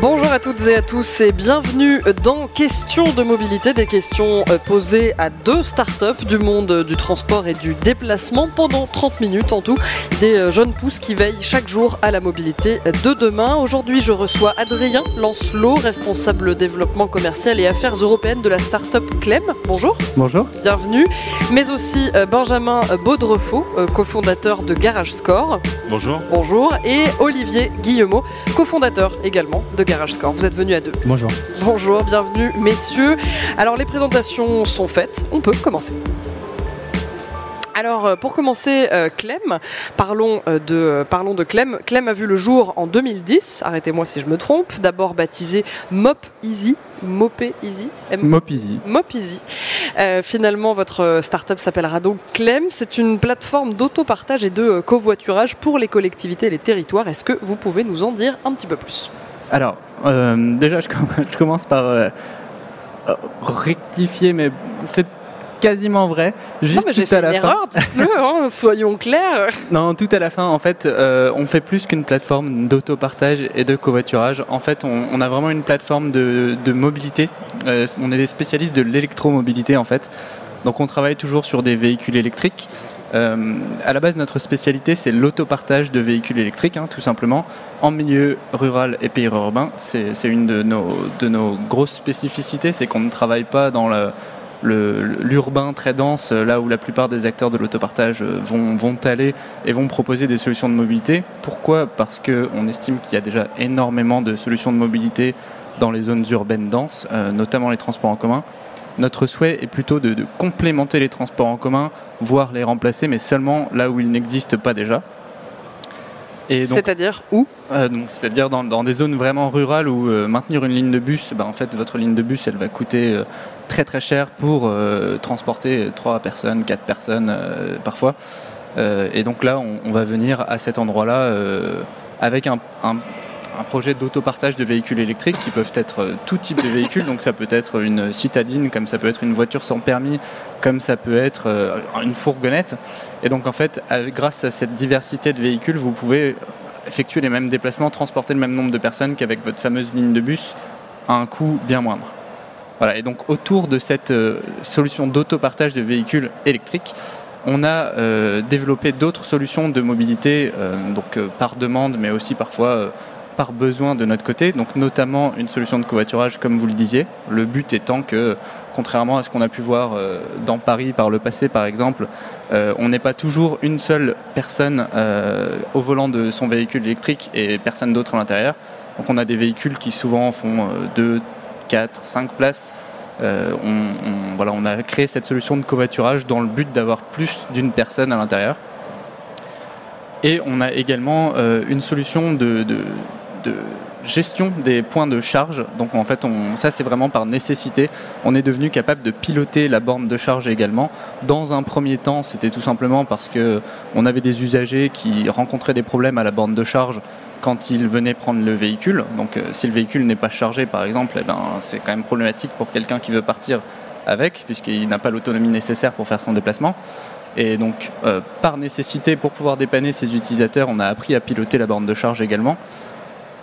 Bonjour à toutes et à tous et bienvenue dans Questions de mobilité, des questions euh, posées à deux startups du monde du transport et du déplacement pendant 30 minutes en tout. Des euh, jeunes pousses qui veillent chaque jour à la mobilité de demain. Aujourd'hui, je reçois Adrien Lancelot, responsable développement commercial et affaires européennes de la startup Clem. Bonjour. Bonjour. Bienvenue. Mais aussi euh, Benjamin Baudrefaux, cofondateur de Garage Score. Bonjour. Bonjour. Et Olivier Guillemot, cofondateur également de Garage Score. Vous êtes venus à deux. Bonjour. Bonjour, bienvenue messieurs. Alors les présentations sont faites, on peut commencer. Alors, euh, pour commencer, euh, Clem, parlons, euh, de, parlons de Clem. Clem a vu le jour en 2010, arrêtez-moi si je me trompe, d'abord baptisé Mop Easy, Mopé Easy? Mop Easy. Mop Easy. finalement, votre startup s'appellera donc Clem. C'est une plateforme d'autopartage et de covoiturage pour les collectivités et les territoires. Est-ce que vous pouvez nous en dire un petit peu plus? Alors, déjà, je, commence par rectifier, mais c'est quasiment vrai. Juste non, mais fait une erreur, hein, soyons clairs. Non, tout à la fin, en fait, euh, on fait plus qu'une plateforme d'autopartage et de covoiturage. En fait, on, a vraiment une plateforme de, mobilité. Euh, on est des spécialistes de l'électromobilité, en fait. Donc, on travaille toujours sur des véhicules électriques. Euh, à la base, notre spécialité, c'est l'autopartage de véhicules électriques, hein, tout simplement, en milieu rural et périurbain. C'est une de nos, grosses spécificités, c'est qu'on ne travaille pas dans l'urbain très dense, là où la plupart des acteurs de l'autopartage vont, vont aller et vont proposer des solutions de mobilité. Pourquoi? Parce qu'on estime qu'il y a déjà énormément de solutions de mobilité dans les zones urbaines denses, euh, notamment les transports en commun. Notre souhait est plutôt de, complémenter les transports en commun, voire les remplacer, mais seulement là où ils n'existent pas déjà. C'est-à-dire où? euh, C'est-à-dire dans, des zones vraiment rurales où euh, maintenir une ligne de bus, ben, en fait, votre ligne de bus, elle va coûter très très cher pour euh, transporter 3 personnes, 4 personnes euh, parfois. Euh, et donc là, on, va venir à cet endroit-là avec un, projet d'autopartage de véhicules électriques qui peuvent être tout type de véhicules. Donc ça peut être une citadine, comme ça peut être une voiture sans permis, comme ça peut être une fourgonnette. Et donc en fait, grâce à cette diversité de véhicules, vous pouvez effectuer les mêmes déplacements, transporter le même nombre de personnes qu'avec votre fameuse ligne de bus à un coût bien moindre. Voilà, et donc autour de cette euh, solution d'autopartage de véhicules électriques, on a euh, développé d'autres solutions de mobilité, euh, donc par demande, mais aussi parfois par besoin de notre côté, donc notamment une solution de covoiturage comme vous le disiez. Le but étant que, contrairement à ce qu'on a pu voir dans Paris par le passé par exemple, on n'est pas toujours une seule personne au volant de son véhicule électrique et personne d'autre à l'intérieur. Donc on a des véhicules qui souvent font deux 4, 5 places. Euh, on, voilà, on a créé cette solution de covoiturage dans le but d'avoir plus d'une personne à l'intérieur. Et on a également euh, une solution de, gestion des points de charge. Donc en fait, on, ça c'est vraiment par nécessité. On est devenu capable de piloter la borne de charge également. Dans un premier temps, c'était tout simplement parce que on avait des usagers qui rencontraient des problèmes à la borne de charge quand il venait prendre le véhicule. Donc euh, si le véhicule n'est pas chargé par exemple, eh ben, c'est quand même problématique pour quelqu'un qui veut partir avec, puisqu'il n'a pas l'autonomie nécessaire pour faire son déplacement. Et donc euh, par nécessité, pour pouvoir dépanner ses utilisateurs, on a appris à piloter la borne de charge également.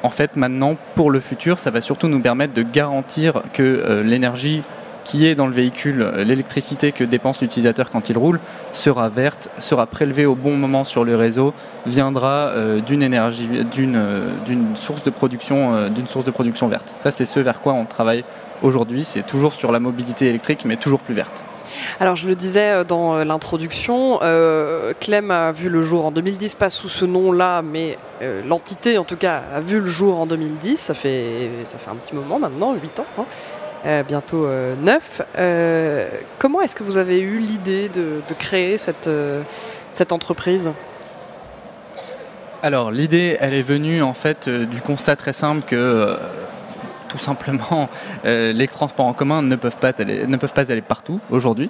En fait, maintenant, pour le futur, ça va surtout nous permettre de garantir que euh, l'énergie qui est dans le véhicule, euh, l'électricité que dépense l'utilisateur quand il roule, sera verte, sera prélevée au bon moment sur le réseau, viendra euh, d'une source de production, d'une source de production verte. Ça, c'est ce vers quoi on travaille aujourd'hui. C'est toujours sur la mobilité électrique, mais toujours plus verte. Alors je le disais dans l'introduction, Clem a vu le jour en 2010, pas sous ce nom-là, mais l'entité en tout cas a vu le jour en 2010, ça fait, ça fait un petit moment maintenant, 8 ans. Hein. Euh, bientôt euh, neuf. Euh, comment est-ce que vous avez eu l'idée de, créer cette, cette entreprise? Alors l'idée, elle est venue en fait du constat très simple que tout simplement les transports en commun ne peuvent pas aller, ne peuvent pas aller partout aujourd'hui,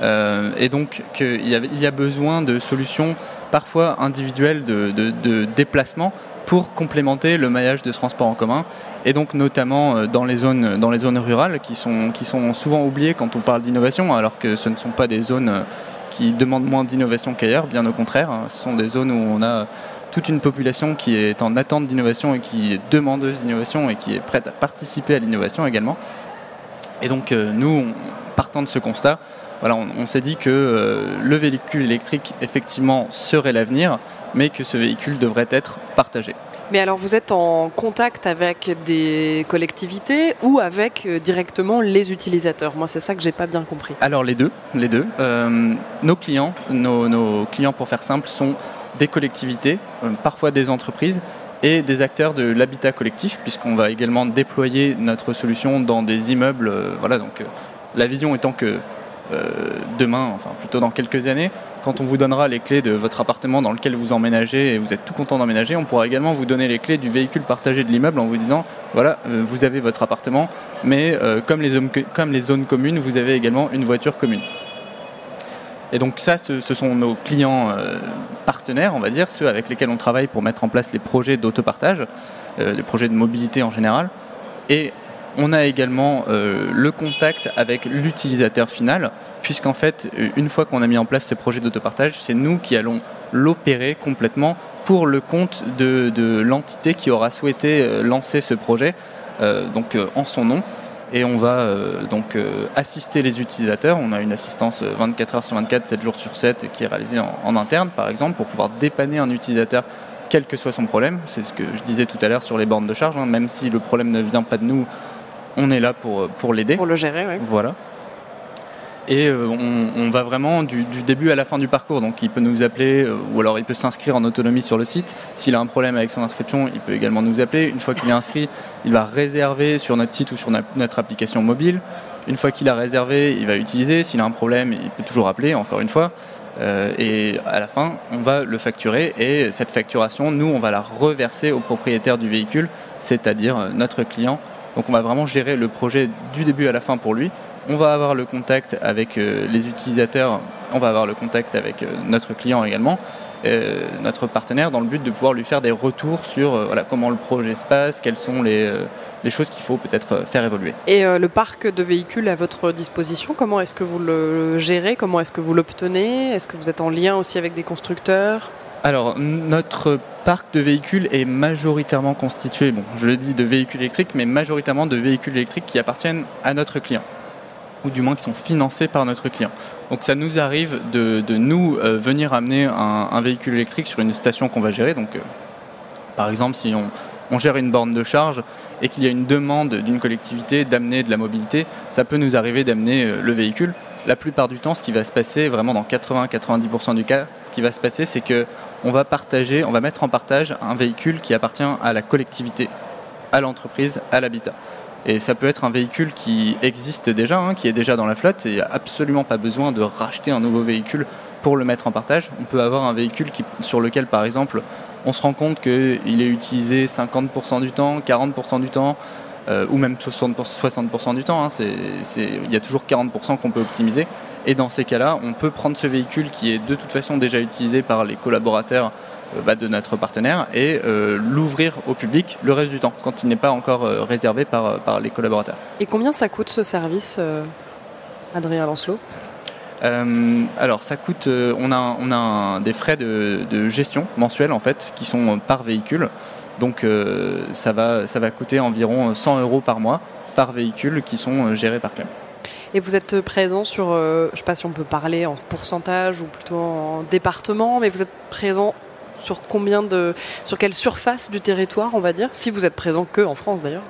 et donc qu'il y, a, il y a besoin de solutions parfois individuelles de, déplacement pour complémenter le maillage de transport en commun et donc notamment dans les zones, dans les zones rurales qui sont, qui sont souvent oubliées quand on parle d'innovation alors que ce ne sont pas des zones qui demandent moins d'innovation qu'ailleurs, bien au contraire. Hein. Ce sont des zones où on a toute une population qui est en attente d'innovation et qui est demandeuse d'innovation et qui est prête à participer à l'innovation également. Et donc nous, partant de ce constat, voilà, on, s'est dit que euh, le véhicule électrique, effectivement, serait l'avenir, mais que ce véhicule devrait être partagé. Mais alors vous êtes en contact avec des collectivités ou avec euh, directement les utilisateurs? Moi c'est ça que j'ai pas bien compris. Alors les deux, les deux. Euh, nos clients, nos, clients pour faire simple, sont des collectivités, parfois des entreprises et des acteurs de l'habitat collectif, puisqu'on va également déployer notre solution dans des immeubles. voilà, donc la vision étant que euh, demain, enfin plutôt dans quelques années, quand on vous donnera les clés de votre appartement dans lequel vous emménagez et vous êtes tout content d'emménager, on pourra également vous donner les clés du véhicule partagé de l'immeuble en vous disant voilà, euh, vous avez votre appartement, mais euh, comme, les zones, comme les zones communes, vous avez également une voiture commune. Et donc ça, ce, sont nos clients partenaires, on va dire, ceux avec lesquels on travaille pour mettre en place les projets d'autopartage, les projets de mobilité en général. Et on a également euh, le contact avec l'utilisateur final, puisqu'en fait, euh, une fois qu'on a mis en place ce projet d'autopartage, c'est nous qui allons l'opérer complètement pour le compte de, l'entité qui aura souhaité euh, lancer ce projet, donc en son nom. Et on va donc assister les utilisateurs. On a une assistance 24 heures sur 24, 7 jours sur 7 qui est réalisée en, interne, par exemple, pour pouvoir dépanner un utilisateur quel que soit son problème. C'est ce que je disais tout à l'heure sur les bornes de charge. Hein. Même si le problème ne vient pas de nous, on est là pour, pour l'aider. Pour le gérer, oui. Voilà. Et euh, on, va vraiment du, début à la fin du parcours. Donc il peut nous appeler euh, ou alors il peut s'inscrire en autonomie sur le site. S'il a un problème avec son inscription, il peut également nous appeler. Une fois qu'il est inscrit, il va réserver sur notre site ou sur notre application mobile. Une fois qu'il a réservé, il va utiliser. S'il a un problème, il peut toujours appeler, encore une fois. Euh, et à la fin, on va le facturer et cette facturation, nous, on va la reverser au propriétaire du véhicule, c'est-à-dire notre client donc on va vraiment gérer le projet du début à la fin pour lui. On va avoir le contact avec euh, les utilisateurs, on va avoir le contact avec euh, notre client également, euh, notre partenaire, dans le but de pouvoir lui faire des retours sur voilà, comment le projet se passe, quelles sont les, les choses qu'il faut peut-être faire évoluer. Et le parc de véhicules à votre disposition, comment est-ce que vous le gérez? Comment est-ce que vous l'obtenez? Est-ce que vous êtes en lien aussi avec des constructeurs? Alors, notre parc de véhicules est majoritairement constitué, bon, je le dis, de véhicules électriques, mais majoritairement de véhicules électriques qui appartiennent à notre client, ou du moins qui sont financés par notre client. Donc, ça nous arrive de, nous euh, venir amener un, véhicule électrique sur une station qu'on va gérer. Donc, euh, par exemple, si on, on gère une borne de charge et qu'il y a une demande d'une collectivité d'amener de la mobilité, ça peut nous arriver d'amener euh, le véhicule la plupart du temps, ce qui va se passer, vraiment dans 80-90% du cas, ce qui va se passer, c'est que on va partager, on va mettre en partage un véhicule qui appartient à la collectivité, à l'entreprise, à l'habitat. Et ça peut être un véhicule qui existe déjà, hein, qui est déjà dans la flotte, et il n'y a absolument pas besoin de racheter un nouveau véhicule pour le mettre en partage. On peut avoir un véhicule sur lequel, par exemple, on se rend compte qu'il est utilisé 50% du temps, 40% du temps, euh, ou même 60%, du temps. Hein, il y a toujours 40% qu'on peut optimiser. Et dans ces cas-là, on peut prendre ce véhicule qui est de toute façon déjà utilisé par les collaborateurs bah, de notre partenaire et euh, l'ouvrir au public le reste du temps, quand il n'est pas encore réservé par, par les collaborateurs. Et combien ça coûte ce service, Adrien Lancelot? Alors ça coûte, on a, on a des frais de, de, gestion mensuels en fait qui sont par véhicule. Donc euh, ça, va, ça va coûter environ 100 euros par mois par véhicule qui sont euh, gérés par Clem. Et vous êtes présent sur, euh, je ne sais pas si on peut parler en pourcentage ou plutôt en département, mais vous êtes présent sur combien de, sur quelle surface du territoire, on va dire, si vous êtes présent que en France d'ailleurs.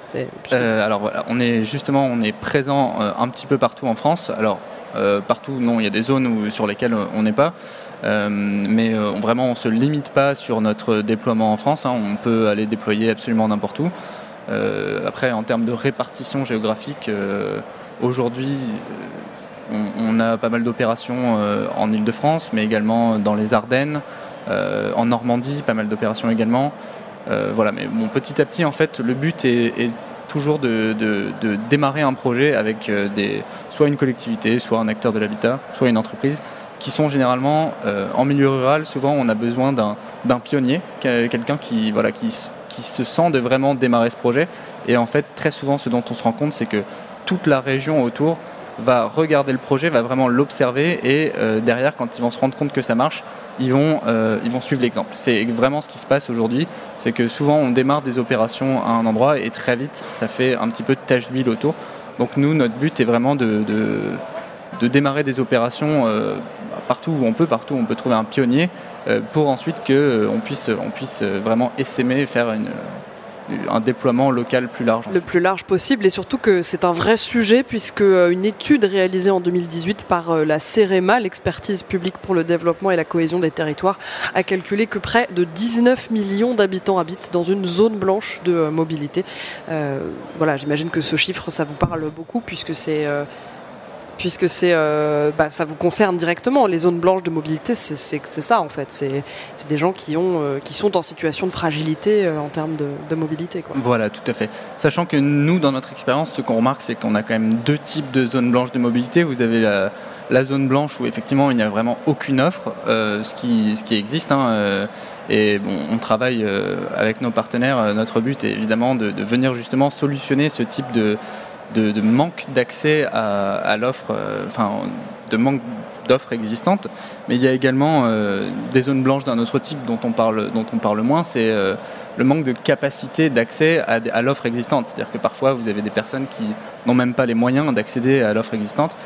alors voilà, on est justement, on est présent un petit peu partout en France. Alors partout, non, il y a des zones sur lesquelles on n'est pas. Euh, mais euh, vraiment, on ne se limite pas sur notre déploiement en France. Hein. on peut aller déployer absolument n'importe où. Euh, après, en termes de répartition géographique, aujourd'hui, on, a pas mal d'opérations en Ile-de-France, mais également dans les Ardennes, en Normandie, pas mal d'opérations également. voilà, mais petit à petit, en fait, le but est, toujours de, démarrer un projet avec des, soit une collectivité, soit un acteur de l'habitat, soit une entreprise qui sont généralement en milieu rural. Souvent, on a besoin d'un pionnier, quelqu'un qui, voilà, qui, se sent de vraiment démarrer ce projet. Et en fait, très souvent, ce dont on se rend compte, c'est que toute la région autour va regarder le projet, va vraiment l'observer et euh, derrière, quand ils vont se rendre compte que ça marche, ils vont, euh, ils vont suivre l'exemple. C'est vraiment ce qui se passe aujourd'hui, c'est que souvent on démarre des opérations à un endroit et très vite ça fait un petit peu de tache d'huile autour. Donc nous, notre but est vraiment de, de, démarrer des opérations euh, partout où on peut, partout où on peut trouver un pionnier, pour ensuite qu'on puisse, on puisse vraiment essaimer, faire une, un déploiement local plus large. Le plus large possible et surtout que c'est un vrai sujet puisque euh, une étude réalisée en 2018 par euh, la CEREMA, l'expertise publique pour le développement et la cohésion des territoires, a calculé que près de 19 millions d'habitants habitent dans une zone blanche de euh, mobilité. voilà, j'imagine que ce chiffre, ça vous parle beaucoup puisque c'est puisque c'est, euh, bah, ça vous concerne directement. Les zones blanches de mobilité, c'est ça en fait. C'est des gens qui, ont, euh, qui sont en situation de fragilité euh, en termes de, mobilité. Voilà, tout à fait. Sachant que nous, dans notre expérience, ce qu'on remarque, c'est qu'on a quand même deux types de zones blanches de mobilité. Vous avez la, zone blanche où effectivement il n'y a vraiment aucune offre, ce, qui, ce qui existe. Hein, et bon, on travaille avec nos partenaires. Notre but est évidemment de venir justement solutionner ce type de, de, manque d'accès à, l'offre, euh, enfin de manque d'offres existantes, mais il y a également euh, des zones blanches d'un autre type dont on parle, dont on parle moins, c'est euh, le manque de capacité d'accès à, l'offre existante. C'est-à-dire que parfois vous avez des personnes qui n'ont même pas les moyens d'accéder à l'offre existante.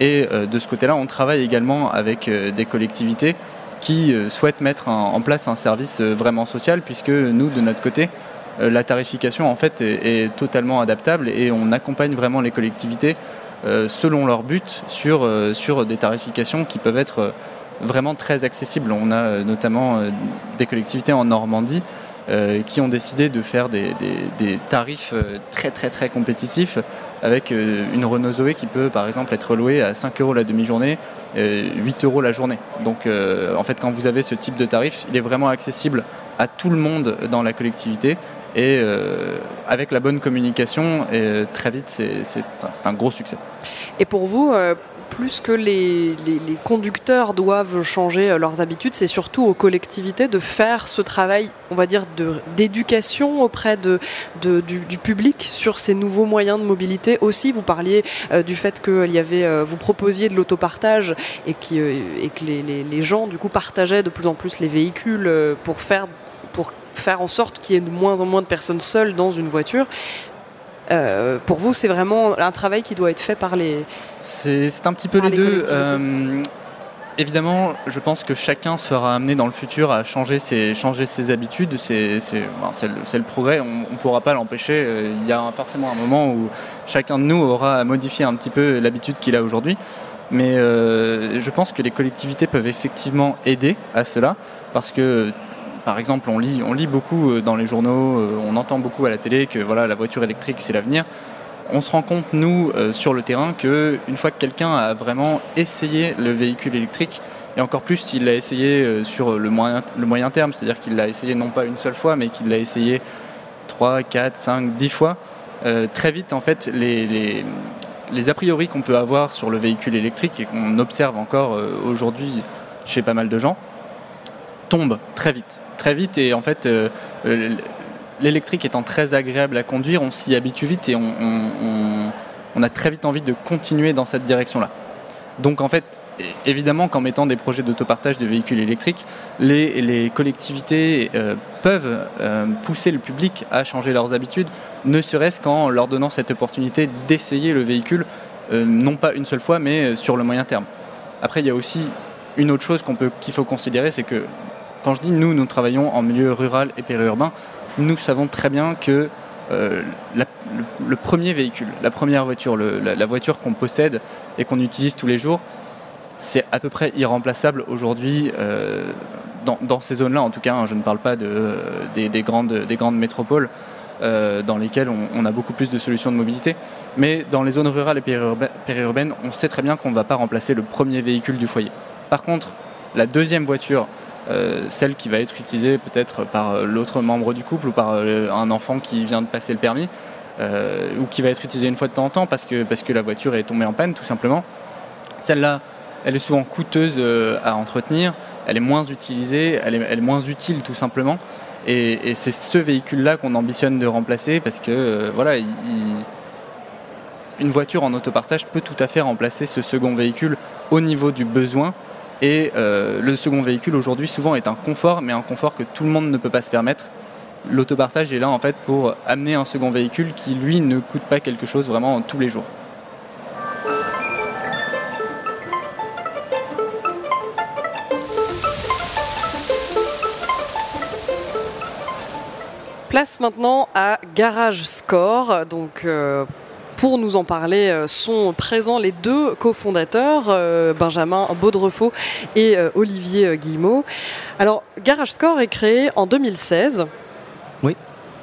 Et de ce côté-là, on travaille également avec des collectivités qui souhaitent mettre en place un service vraiment social, puisque nous, de notre côté, la tarification en fait est, totalement adaptable et on accompagne vraiment les collectivités euh, selon leur but sur, euh, sur des tarifications qui peuvent être vraiment très accessibles. On a notamment des collectivités en Normandie qui ont décidé de faire des, tarifs très très très compétitifs avec une Renault Zoé qui peut par exemple être louée à 5 euros la demi-journée, 8 euros la journée. Donc en fait quand vous avez ce type de tarif, il est vraiment accessible à tout le monde dans la collectivité et euh, avec la bonne communication, et très vite, c'est un gros succès. Et pour vous, euh, plus que les, conducteurs doivent changer euh, leurs habitudes, c'est surtout aux collectivités de faire ce travail, on va dire, d'éducation auprès de, du, public sur ces nouveaux moyens de mobilité. Aussi, vous parliez du fait que y avait, vous proposiez de l'autopartage et, qui, et que les, les, gens, du coup, partageaient de plus en plus les véhicules pour faire pour faire en sorte qu'il y ait de moins en moins de personnes seules dans une voiture. Euh, pour vous, c'est vraiment un travail qui doit être fait par les. C'est un petit peu les, deux. Euh, évidemment, je pense que chacun sera amené dans le futur à changer ses, changer ses habitudes. C'est le, le, progrès, on ne pourra pas l'empêcher. Euh, il y a forcément un moment où chacun de nous aura à modifier un petit peu l'habitude qu'il a aujourd'hui. Mais je pense que les collectivités peuvent effectivement aider à cela parce que par exemple, on lit, on lit beaucoup euh, dans les journaux, euh, on entend beaucoup à la télé que voilà, la voiture électrique c'est l'avenir. On se rend compte, nous, euh, sur le terrain, qu'une fois que quelqu'un a vraiment essayé le véhicule électrique, et encore plus s'il l'a essayé sur le moyen, le moyen terme, c'est-à-dire qu'il l'a essayé non pas une seule fois, mais qu'il l'a essayé 3, 4, 5, 10 fois, très vite, en fait, les, les, les a priori qu'on peut avoir sur le véhicule électrique et qu'on observe encore aujourd'hui chez pas mal de gens, tombent très vite très vite et en fait euh, l'électrique étant très agréable à conduire, on s'y habitue vite et on, a très vite envie de continuer dans cette direction-là. Donc en fait, évidemment qu'en mettant des projets d'autopartage de véhicules électriques, les, collectivités euh, peuvent euh, pousser le public à changer leurs habitudes, ne serait-ce qu'en leur donnant cette opportunité d'essayer le véhicule, non pas une seule fois, mais sur le moyen terme. Après, il y a aussi une autre chose qu'il faut considérer, c'est que quand je dis nous, nous travaillons en milieu rural et périurbain, nous savons très bien que euh, le, premier véhicule, la première voiture, la, voiture qu'on possède et qu'on utilise tous les jours, c'est à peu près irremplaçable aujourd'hui euh, dans, ces zones-là. En tout cas, hein, je ne parle pas de, des, grandes, des grandes métropoles euh, dans lesquelles on, a beaucoup plus de solutions de mobilité. Mais dans les zones rurales et périurbaines, on sait très bien qu'on ne va pas remplacer le premier véhicule du foyer. Par contre, la deuxième voiture celle qui va être utilisée peut-être par euh, l'autre membre du couple ou par euh, un enfant qui vient de passer le permis, ou qui va être utilisée une fois de temps en temps parce que, parce que la voiture est tombée en panne tout simplement. Celle-là, elle est souvent coûteuse à entretenir, elle est moins utilisée, elle est, moins utile tout simplement. Et, c'est ce véhicule-là qu'on ambitionne de remplacer parce que voilà, une voiture en autopartage peut tout à fait remplacer ce second véhicule au niveau du besoin. Et le second véhicule aujourd'hui souvent est un confort, mais un confort que tout le monde ne peut pas se permettre l'autopartage est là en fait pour amener un second véhicule qui lui ne coûte pas quelque chose vraiment tous les jours. Place maintenant à Garage Score. Donc, euh, pour nous en parler euh, sont présents les deux cofondateurs, euh, Benjamin Baudrefaux et Olivier Guillemot. Alors, Garage Score est créé en 2016 oui.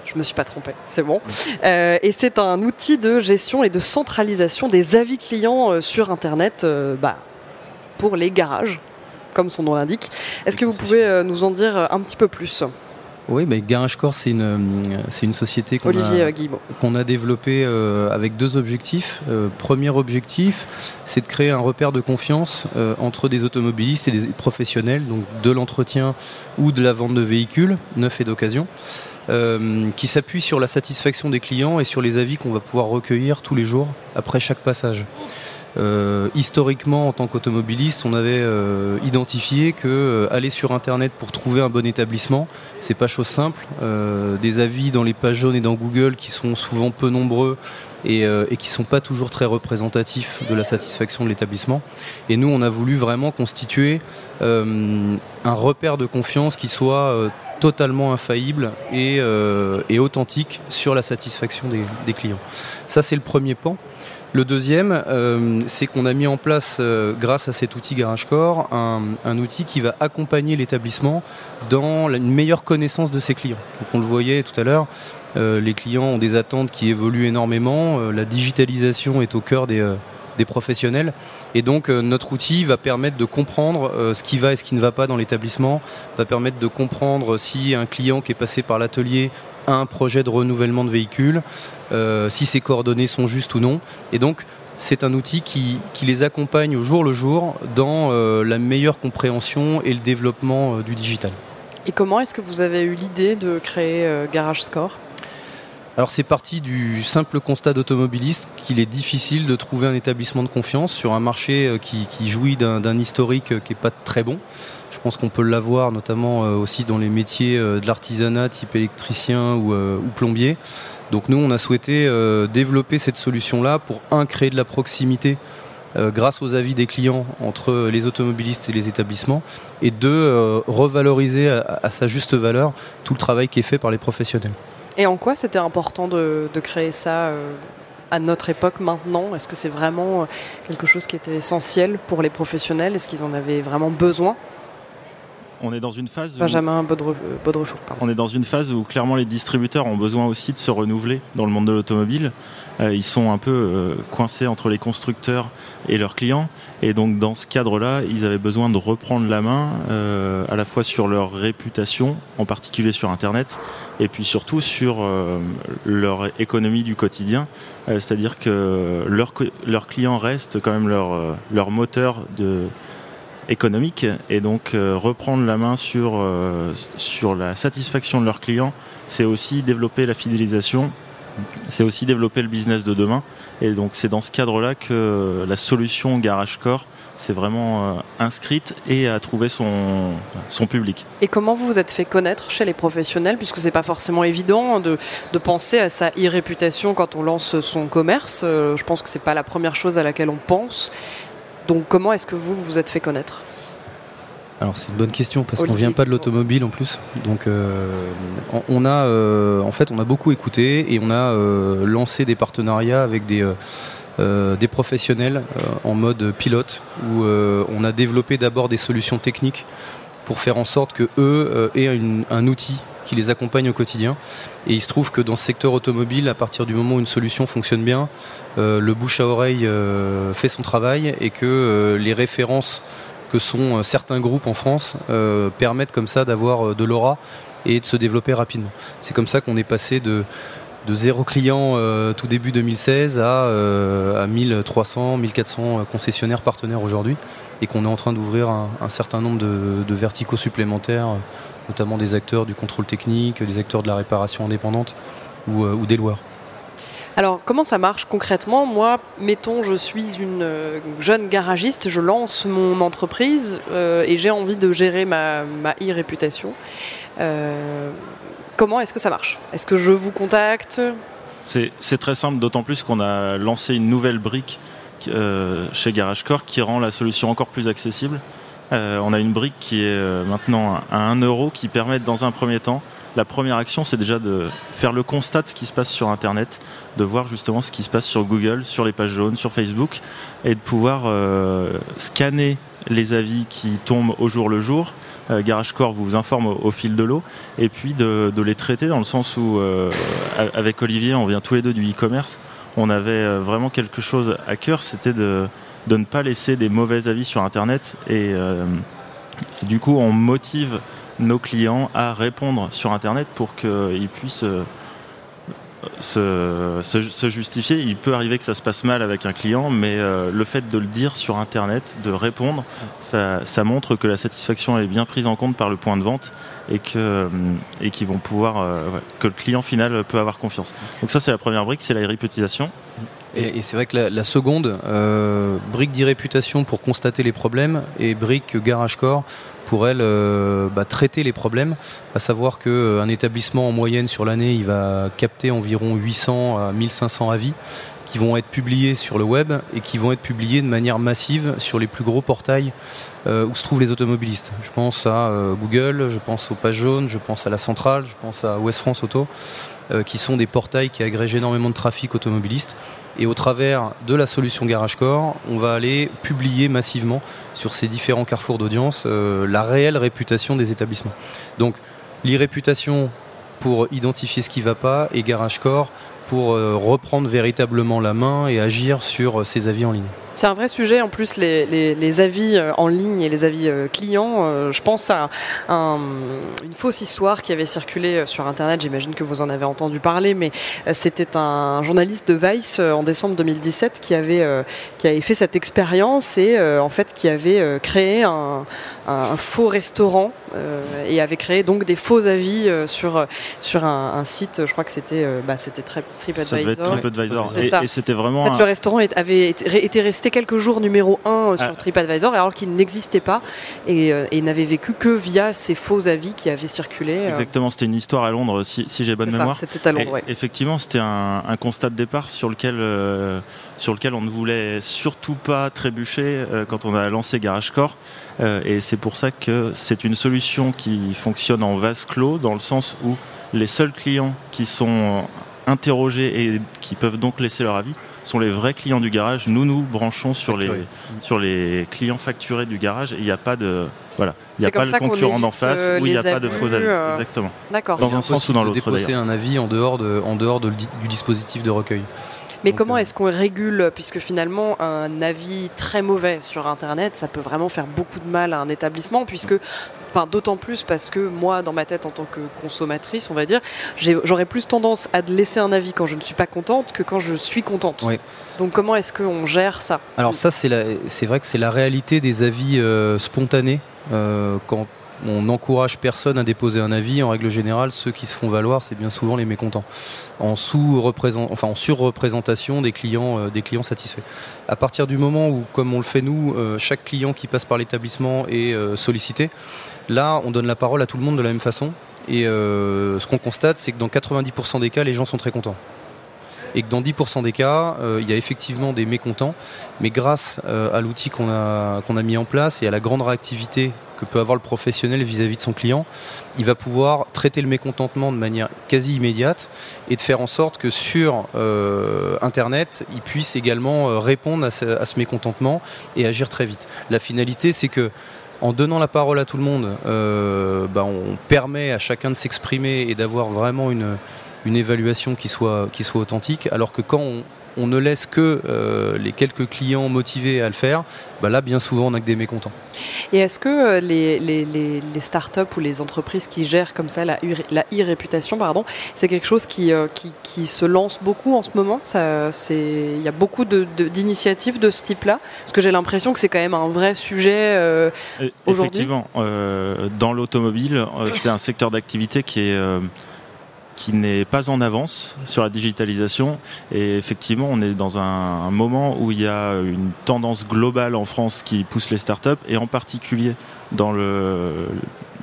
Je me suis pas trompé, c'est bon. Euh, et c'est un outil de gestion et de centralisation des avis clients euh, sur Internet euh, bah, pour les garages, comme son nom l'indique. Est-ce que vous pouvez nous en dire un petit peu plus? Oui, mais GarageCore, c'est une, c'est une société qu'on a, qu'on a développée avec deux objectifs. premier objectif, c'est de créer un repère de confiance entre des automobilistes et des professionnels, donc de l'entretien ou de la vente de véhicules neufs et d'occasion. Euh, qui s'appuie sur la satisfaction des clients et sur les avis qu'on va pouvoir recueillir tous les jours après chaque passage. Euh, historiquement, en tant qu'automobiliste, on avait euh, identifié que aller sur Internet pour trouver un bon établissement, c'est pas chose simple. des avis dans les pages jaunes et dans Google qui sont souvent peu nombreux et, qui sont pas toujours très représentatifs de la satisfaction de l'établissement. Et nous, on a voulu vraiment constituer un repère de confiance qui soit totalement infaillible euh, et, authentique sur la satisfaction des, clients. Ça, c'est le premier pan. Le deuxième, euh, c'est qu'on a mis en place, euh, grâce à cet outil GarageCore, un, un outil qui va accompagner l'établissement dans une meilleure connaissance de ses clients. Donc on le voyait tout à l'heure, les clients ont des attentes qui évoluent énormément, la digitalisation est au cœur des, des professionnels. Et donc euh, notre outil va permettre de comprendre euh, ce qui va et ce qui ne va pas dans l'établissement, va permettre de comprendre si un client qui est passé par l'atelier a un projet de renouvellement de véhicule, euh, si ses coordonnées sont justes ou non. Et donc c'est un outil qui, les accompagne au jour le jour dans la meilleure compréhension et le développement du digital. Et comment est-ce que vous avez eu l'idée de créer Garage Score? Alors c'est parti du simple constat d'automobiliste qu'il est difficile de trouver un établissement de confiance sur un marché euh, qui, jouit d'un historique euh, qui n'est pas très bon. Je pense qu'on peut l'avoir notamment euh, aussi dans les métiers de l'artisanat type électricien ou, plombier. Donc nous on a souhaité développer cette solution-là pour un créer de la proximité grâce aux avis des clients entre les automobilistes et les établissements, et deux, revaloriser à, sa juste valeur tout le travail qui est fait par les professionnels. Et en quoi c'était important de, créer ça euh, à notre époque maintenant? Est-ce que c'est vraiment euh, quelque chose qui était essentiel pour les professionnels? Est-ce qu'ils en avaient vraiment besoin? On est dans une phase Benjamin où... On est dans une phase où clairement les distributeurs ont besoin aussi de se renouveler dans le monde de l'automobile. Euh, ils sont un peu euh, coincés entre les constructeurs et leurs clients. Et donc dans ce cadre-là, ils avaient besoin de reprendre la main euh, à la fois sur leur réputation, en particulier sur Internet, et puis surtout sur leur économie du quotidien. C'est-à-dire que leurs leur clients restent quand même leur, leur moteur de économique et donc reprendre la main sur, sur la satisfaction de leurs clients, c'est aussi développer la fidélisation c'est aussi développer le business de demain. Et donc c'est dans ce cadre-là que la solution GarageCore s'est vraiment euh, inscrite et a trouvé son, son public. Et comment vous vous êtes fait connaître chez les professionnels, puisque c'est pas forcément évident de, de penser à sa e-réputation quand on lance son commerce. Euh, je pense que c'est pas la première chose à laquelle on pense. Donc comment est-ce que vous vous êtes fait connaître? Alors c'est une bonne question parce qu'on vient pas de l'automobile en plus. Donc euh, on a euh, en fait on a beaucoup écouté et on a euh, lancé des partenariats avec des des professionnels en mode pilote où on a développé d'abord des solutions techniques pour faire en sorte que eux aient un outil qui les accompagne au quotidien. Et il se trouve que dans ce secteur automobile, à partir du moment où une solution fonctionne bien, le bouche à oreille fait son travail et que les références que sont euh, certains groupes en France euh, permettent comme ça d'avoir euh, de l'aura et de se développer rapidement. C'est comme ça qu'on est passé de de zéro client tout début 2016 à, à 1300, 1400 concessionnaires partenaires aujourd'hui et qu'on est en train d'ouvrir un, certain nombre de, verticaux supplémentaires, notamment des acteurs du contrôle technique, des acteurs de la réparation indépendante ou, ou des loueurs. Alors, comment ça marche concrètement? Moi, mettons, je suis une euh, jeune garagiste, je lance mon entreprise euh, et j'ai envie de gérer ma, e-réputation. Euh, comment est-ce que ça marche? Est-ce que je vous contacte? C'est très simple, d'autant plus qu'on a lancé une nouvelle brique chez GarageCore qui rend la solution encore plus accessible. On a une brique qui est maintenant à 1 euro qui permet dans un premier temps. La première action, c'est déjà de faire le constat de ce qui se passe sur Internet, de voir justement ce qui se passe sur Google, sur les pages jaunes, sur Facebook, et de pouvoir euh, scanner les avis qui tombent au jour le jour. Euh, GarageCore vous informe au, fil de l'eau, et puis de, les traiter dans le sens où, euh, avec Olivier, on vient tous les deux du e-commerce, on avait vraiment quelque chose à cœur, c'était de, ne pas laisser des mauvais avis sur Internet, et du coup, on motive nos clients à répondre sur Internet pour qu'ils puissent euh, se, justifier. Il peut arriver que ça se passe mal avec un client, mais euh, le fait de le dire sur Internet, de répondre, ça, montre que la satisfaction est bien prise en compte par le point de vente et que euh, et qu'ils vont pouvoir que le client final peut avoir confiance. Donc ça c'est la première brique, c'est la réputation. Et, c'est vrai que la, seconde, brique d'irréputation pour constater les problèmes et brique GarageCore pour elle euh, bah, traiter les problèmes, à savoir qu'un euh, établissement en moyenne sur l'année, il va capter environ 800 à 1500 avis qui vont être publiés sur le web et qui vont être publiés de manière massive sur les plus gros portails euh, où se trouvent les automobilistes. Je pense à Google, je pense aux pages jaunes, je pense à la centrale, je pense à Ouest France Auto, qui sont des portails qui agrègent énormément de trafic automobiliste et au travers de la solution GarageCore, on va aller publier massivement sur ces différents carrefours d'audience euh, la réelle réputation des établissements. Donc l'irréputation pour identifier ce qui ne va pas et GarageCore pour euh, reprendre véritablement la main et agir sur ces avis en ligne. C'est un vrai sujet. En plus, les, avis euh, en ligne et les avis euh, clients, euh, je pense à une fausse histoire qui avait circulé sur Internet. J'imagine que vous en avez entendu parler, mais c'était un journaliste de Vice en décembre 2017 qui avait, qui avait fait cette expérience et en fait qui avait créé un, faux restaurant et avait créé donc des faux avis sur, sur un, site. Je crois que c'était bah, c'était TripAdvisor. TripAdvisor. Et, c'était vraiment. En fait, le restaurant avait été resté quelques jours numéro 1 euh, sur ah. TripAdvisor alors qu'il n'existait pas euh, et, n'avait vécu que via ces faux avis qui avaient circulé. Euh. Exactement, c'était une histoire à Londres si, j'ai bonne mémoire. C'était à Londres. Effectivement, c'était un, constat de départ sur lequel, sur lequel on ne voulait surtout pas trébucher quand on a lancé GarageCore. et c'est pour ça que c'est une solution qui fonctionne en vase clos dans le sens où les seuls clients qui sont interrogés et qui peuvent donc laisser leur avis sont les vrais clients du garage. Nous nous branchons sur les sur les clients facturés du garage et il n'y a pas de voilà, il n'y a pas le concurrent d'en face euh, ou il n'y a pas de faux avis. Euh, Exactement. D'accord. Dans un sens ou dans l'autre. Déposer un avis en dehors de en dehors du dispositif de recueil. Mais comment euh, est-ce qu'on régule Puisque finalement, un avis très mauvais sur Internet, ça peut vraiment faire beaucoup de mal à un établissement, puisque Enfin, d'autant plus parce que moi, dans ma tête, en tant que consommatrice, on va dire, j'aurais plus tendance à laisser un avis quand je ne suis pas contente que quand je suis contente. Donc, comment est-ce qu'on gère ça? Alors ça, c'est vrai que c'est la réalité des avis euh, spontanés. Euh, quand on n'encourage personne à déposer un avis. En règle générale, ceux qui se font valoir, c'est bien souvent les mécontents. En surreprésentation des clients, euh, des clients satisfaits. À partir du moment où, comme on le fait nous, euh, chaque client qui passe par l'établissement est euh, sollicité, là, on donne la parole à tout le monde de la même façon. Et ce qu'on constate, c'est que dans 90% des cas, les gens sont très contents et que dans 10% des cas, il y a effectivement des mécontents, mais grâce à l'outil qu'on a mis en place et à la grande réactivité que peut avoir le professionnel vis-à-vis de son client, il va pouvoir traiter le mécontentement de manière quasi immédiate et de faire en sorte que sur euh, Internet, il puisse également euh, répondre à ce, mécontentement et agir très vite. La finalité, c'est que en donnant la parole à tout le monde, euh, bah, on permet à chacun de s'exprimer et d'avoir vraiment une, une évaluation qui soit, qui soit authentique, alors que quand on on ne laisse que euh, les quelques clients motivés à le faire, bah là, bien souvent, on n'a que des mécontents. Et est-ce que euh, les, les, les, les, startups ou les entreprises qui gèrent comme ça la, la e-réputation, pardon, c'est quelque chose qui, euh, qui, qui, se lance beaucoup en ce moment? Il y a beaucoup d'initiatives de, de, ce type-là? Parce que j'ai l'impression que c'est quand même un vrai sujet euh, aujourd'hui. Effectivement, dans l'automobile, c'est un secteur d'activité qui est qui n'est pas en avance sur la digitalisation. Et effectivement, on est dans un, moment où il y a une tendance globale en France qui pousse les startups, et en particulier dans le,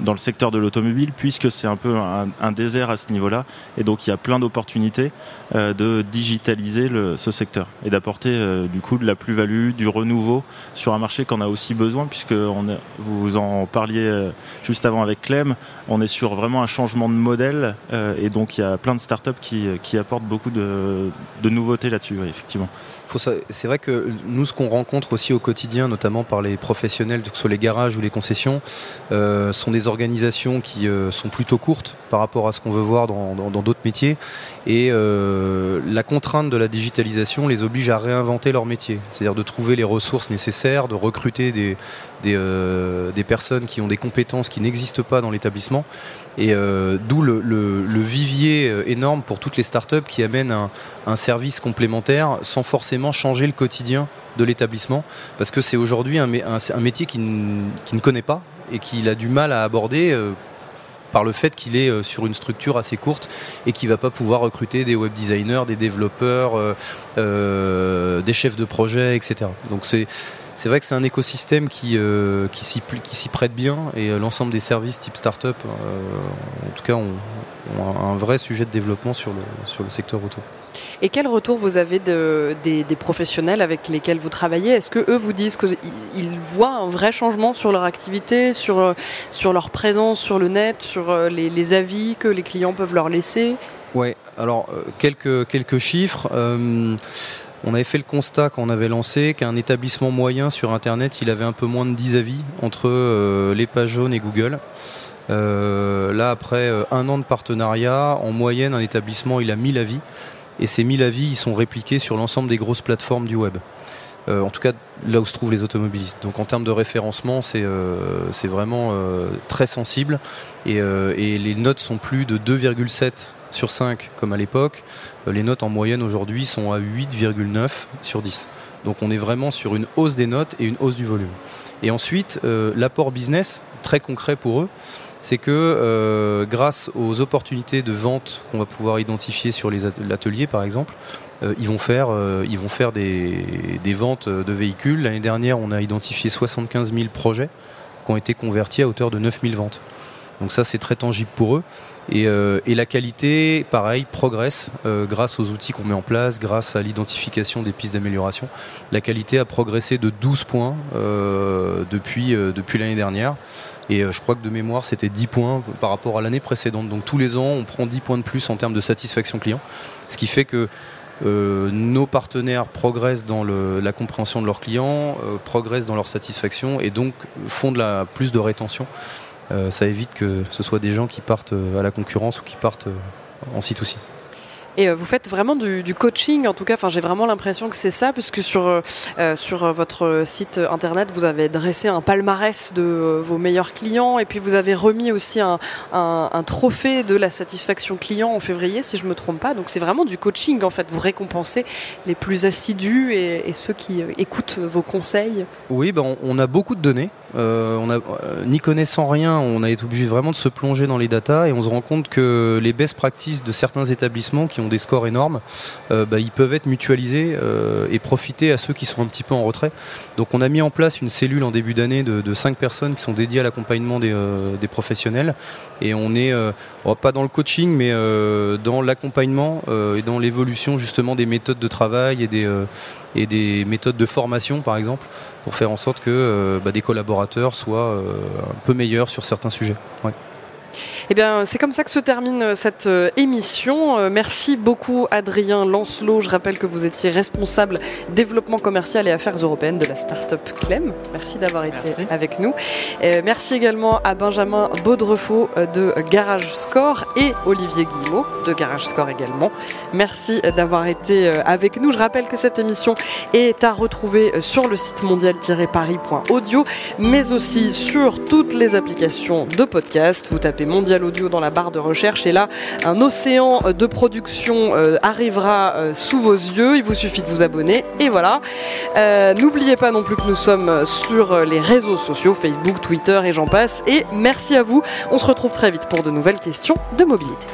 dans le secteur de l'automobile, puisque c'est un peu un, désert à ce niveau-là. Et donc, il y a plein d'opportunités euh, de digitaliser ce secteur et d'apporter euh, du coup de la plus-value, du renouveau sur un marché qu'on a aussi besoin, puisque on vous en parliez euh, juste avant avec Clem, on est sur vraiment un changement de modèle et donc il y a plein de startups qui, qui apportent beaucoup de, nouveautés là-dessus, effectivement. C'est vrai que nous, ce qu'on rencontre aussi au quotidien, notamment par les professionnels, que ce soit les garages ou les concessions, sont des organisations qui euh, sont plutôt courtes par rapport à ce qu'on veut voir dans d'autres métiers. Et euh, la contrainte de la digitalisation les oblige à réinventer leur métier, c'est-à-dire de trouver les ressources nécessaires, de recruter des, des, euh, personnes qui ont des compétences qui n'existent pas dans l'établissement. Et d'où le, le, vivier énorme pour toutes les startups qui amènent un, un, service complémentaire sans forcément changer le quotidien de l'établissement. Parce que c'est aujourd'hui un, un, un, métier qui, qui, ne connaît pas et qu'il a du mal à aborder. Euh, par le fait qu'il est sur une structure assez courte et qu'il va pas pouvoir recruter des web designers, des développeurs, euh, euh, des chefs de projet, etc. c'est vrai que c'est un écosystème qui, euh, qui s'y prête bien et euh, l'ensemble des services type start-up, euh, en tout cas, ont, ont, un vrai sujet de développement sur le, sur le secteur auto. Et quel retour vous avez de, des, des, professionnels avec lesquels vous travaillez? Est-ce que eux vous disent qu'ils voient un vrai changement sur leur activité, sur, sur leur présence sur le net, sur les, les avis que les clients peuvent leur laisser? Ouais, alors quelques, quelques chiffres. Euh, on avait fait le constat quand on avait lancé qu'un établissement moyen sur Internet, il avait un peu moins de 10 avis entre euh, les pages jaunes et Google. Euh, là, après euh, un an de partenariat, en moyenne, un établissement, il a 1000 avis. Et ces 1000 avis, ils sont répliqués sur l'ensemble des grosses plateformes du web. En tout cas, là où se trouvent les automobilistes. Donc en termes de référencement, c'est vraiment très sensible. Et les notes sont plus de 2,7 sur 5 comme à l'époque. Les notes en moyenne aujourd'hui sont à 8,9 sur 10. Donc on est vraiment sur une hausse des notes et une hausse du volume. Et ensuite, euh, l'apport business, très concret pour eux, c'est que euh, grâce aux opportunités de vente qu'on va pouvoir identifier sur l'atelier par exemple, euh, ils vont faire, euh, des ventes de véhicules. L'année dernière, on a identifié 75 000 projets qui ont été convertis à hauteur de 9 000 ventes. Donc ça, c'est très tangible pour eux. Et, euh, et, la qualité, pareil, progresse euh, grâce aux outils qu'on met en place, grâce à l'identification des pistes d'amélioration. La qualité a progressé de 12 points euh, depuis, euh, depuis l'année dernière. Et euh, je crois que de mémoire, c'était 10 points par rapport à l'année précédente. Donc tous les ans, on prend 10 points de plus en termes de satisfaction client. Ce qui fait que euh, nos partenaires progressent dans le, la compréhension de leurs clients, euh, progressent dans leur satisfaction et donc font de la, plus de rétention. Euh, ça évite que ce soit des gens qui partent à la concurrence ou qui partent en site aussi. Et vous faites vraiment du, du coaching, en tout cas, enfin, j'ai vraiment l'impression que c'est ça, puisque sur, euh, sur votre site internet, vous avez dressé un palmarès de euh, vos meilleurs clients, et puis vous avez remis aussi un, un, un, trophée de la satisfaction client en février, si je me trompe pas. Donc c'est vraiment du coaching, en fait. Vous récompensez les plus assidus et, et ceux qui écoutent vos conseils. Oui, ben on, on a beaucoup de données. Euh, on euh, n'y connaissant rien, on a été obligé vraiment de se plonger dans les datas et on se rend compte que les best practices de certains établissements qui ont des scores énormes, euh, bah, ils peuvent être mutualisés et profiter à ceux qui sont un petit peu en retrait. Donc on a mis en place une cellule en début d'année de, de 5 personnes qui sont dédiées à l'accompagnement des, des, professionnels et on est oh, pas dans le coaching mais dans l'accompagnement et dans l'évolution justement des méthodes de travail et des et des méthodes de formation par exemple pour faire en sorte que euh, bah, des collaborateurs soient euh, un peu meilleurs sur certains sujets. Eh bien, c'est comme ça que se termine cette euh, émission. Euh, merci beaucoup, Adrien Lancelot. Je rappelle que vous étiez responsable développement commercial et affaires européennes de la start-up Clem. Merci d'avoir été avec nous. Euh, merci également à Benjamin Baudrefaux de Garage Score et Olivier Guillemot de Garage Score également. Merci d'avoir été avec nous. Je rappelle que cette émission est à retrouver sur le site mondial-paris.audio, mais aussi sur toutes les applications de podcast. Vous tapez Mondial Audio dans la barre de recherche et là, un océan de production euh, arrivera euh, sous vos yeux. Il vous suffit de vous abonner et voilà. Euh, n'oubliez pas non plus que nous sommes sur les réseaux sociaux, Facebook, Twitter et j'en passe. Et merci à vous. On se retrouve très vite pour de nouvelles questions de mobilité.